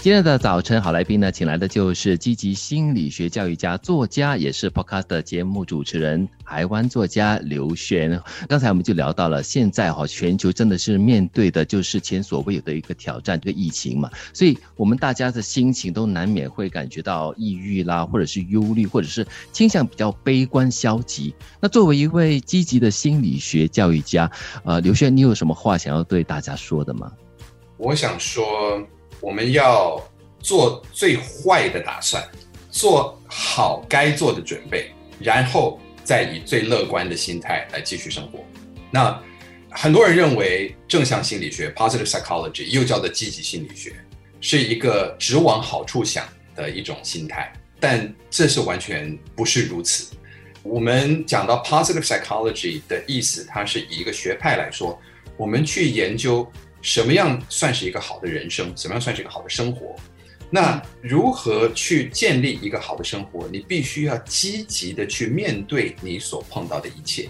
今天的早晨好来宾呢，请来的就是积极心理学教育家、作家，也是 Podcast 的节目主持人，台湾作家刘璇。刚才我们就聊到了，现在哈全球真的是面对的就是前所未有的一个挑战，这个疫情嘛，所以我们大家的心情都难免会感觉到抑郁啦，或者是忧虑，或者是倾向比较悲观消极。那作为一位积极的心理学教育家，呃，刘璇，你有什么话想要对大家说的吗？我想说。我们要做最坏的打算，做好该做的准备，然后再以最乐观的心态来继续生活。那很多人认为正向心理学 （positive psychology） 又叫做积极心理学，是一个只往好处想的一种心态，但这是完全不是如此。我们讲到 positive psychology 的意思，它是以一个学派来说，我们去研究。什么样算是一个好的人生？什么样算是一个好的生活？那如何去建立一个好的生活？你必须要积极的去面对你所碰到的一切。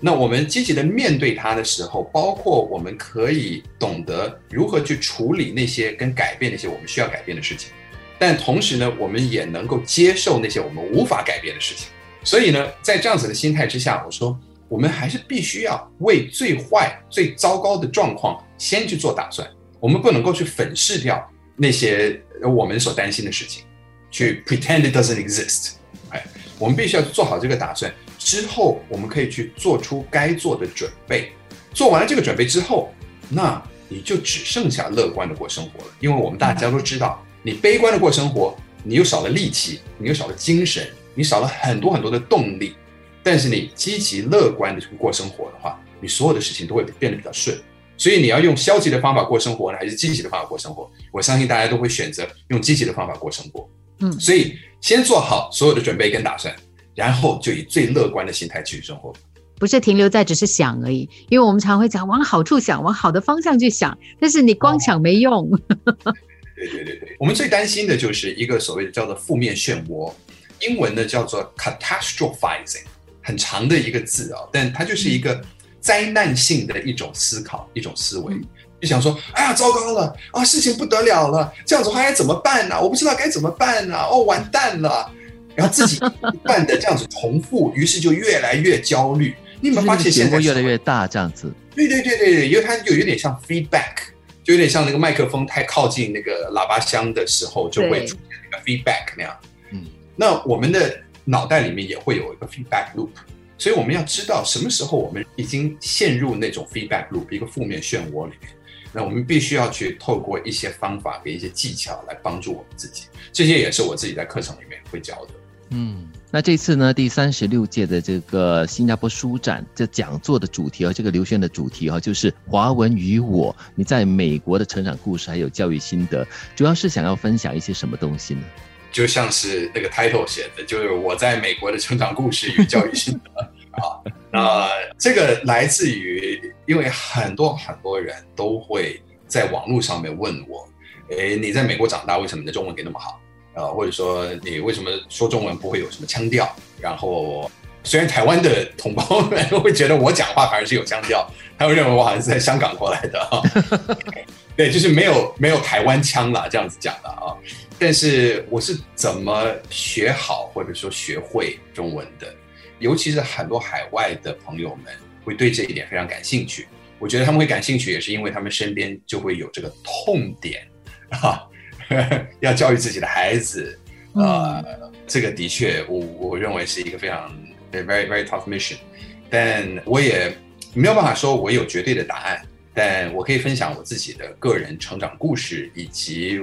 那我们积极的面对它的时候，包括我们可以懂得如何去处理那些跟改变那些我们需要改变的事情，但同时呢，我们也能够接受那些我们无法改变的事情。所以呢，在这样子的心态之下，我说。我们还是必须要为最坏、最糟糕的状况先去做打算。我们不能够去粉饰掉那些我们所担心的事情，去 pretend it doesn't exist。哎，我们必须要做好这个打算之后，我们可以去做出该做的准备。做完了这个准备之后，那你就只剩下乐观的过生活了。因为我们大家都知道，你悲观的过生活，你又少了力气，你又少了精神，你少了很多很多的动力。但是你积极乐观的去过生活的话，你所有的事情都会变得比较顺。所以你要用消极的方法过生活呢，还是积极的方法过生活？我相信大家都会选择用积极的方法过生活。嗯，所以先做好所有的准备跟打算，然后就以最乐观的心态去生活。不是停留在只是想而已，因为我们常会讲往好处想，往好的方向去想，但是你光想没用。对对对对，我们最担心的就是一个所谓的叫做负面漩涡，英文呢叫做 catastrophizing。很长的一个字啊，但它就是一个灾难性的一种思考，一种思维，就想说，哎呀，糟糕了啊，事情不得了了，这样子话该怎么办呢？我不知道该怎么办呢，哦，完蛋了，然后自己不断的这样子重复，于是就越来越焦虑。你有没有发现现在越来越大这样子？对对对对，因为它就有点像 feedback，就有点像那个麦克风太靠近那个喇叭箱的时候，就会出现那个 feedback 那样。嗯，那我们的。脑袋里面也会有一个 feedback loop，所以我们要知道什么时候我们已经陷入那种 feedback loop 一个负面漩涡里面，那我们必须要去透过一些方法跟一些技巧来帮助我们自己，这些也是我自己在课程里面会教的。嗯，那这次呢，第三十六届的这个新加坡书展这讲座的主题和，这个刘轩的主题哈，就是华文与我，你在美国的成长故事还有教育心得，主要是想要分享一些什么东西呢？就像是那个 title 写的，就是我在美国的成长故事与教育心得啊。那这个来自于，因为很多很多人都会在网络上面问我，诶，你在美国长大，为什么你的中文给那么好？啊，或者说你为什么说中文不会有什么腔调？然后虽然台湾的同胞们会觉得我讲话反而是有腔调，他们认为我好像是在香港过来的。对，就是没有没有台湾腔了，这样子讲的啊。但是我是怎么学好或者说学会中文的？尤其是很多海外的朋友们会对这一点非常感兴趣。我觉得他们会感兴趣，也是因为他们身边就会有这个痛点啊，要教育自己的孩子。呃，这个的确，我我认为是一个非常 very very tough mission。但我也没有办法说我有绝对的答案，但我可以分享我自己的个人成长故事以及。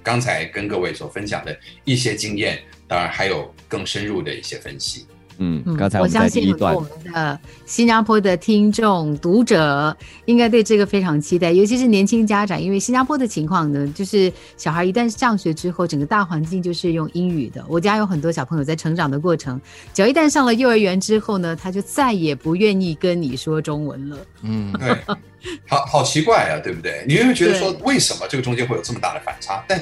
刚才跟各位所分享的一些经验，当然还有更深入的一些分析。嗯，刚才我相信我们的新加坡的听众读者应该对这个非常期待，尤其是年轻家长，因为新加坡的情况呢，就是小孩一旦上学之后，整个大环境就是用英语的。我家有很多小朋友在成长的过程，只要一旦上了幼儿园之后呢，他就再也不愿意跟你说中文了。嗯，对，好好奇怪啊，对不对？你有没有觉得说，为什么这个中间会有这么大的反差？但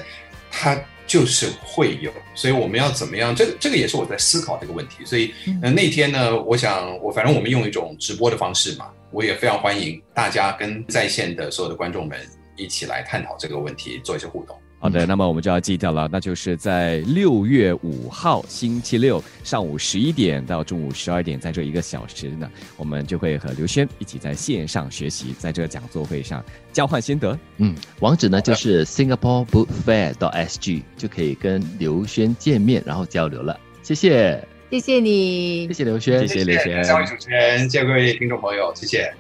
他。就是会有，所以我们要怎么样？这个这个也是我在思考这个问题。所以，呃，那天呢，我想我反正我们用一种直播的方式嘛，我也非常欢迎大家跟在线的所有的观众们一起来探讨这个问题，做一些互动。好的，那么我们就要记掉了，那就是在六月五号星期六上午十一点到中午十二点，在这一个小时呢，我们就会和刘轩一起在线上学习，在这个讲座会上交换心得。嗯，网址呢就是 Singapore Book Fair 到 SG 就可以跟刘轩见面，然后交流了。谢谢，谢谢你，谢谢刘轩，谢谢刘轩三位主持人，谢谢各位听众朋友，谢谢。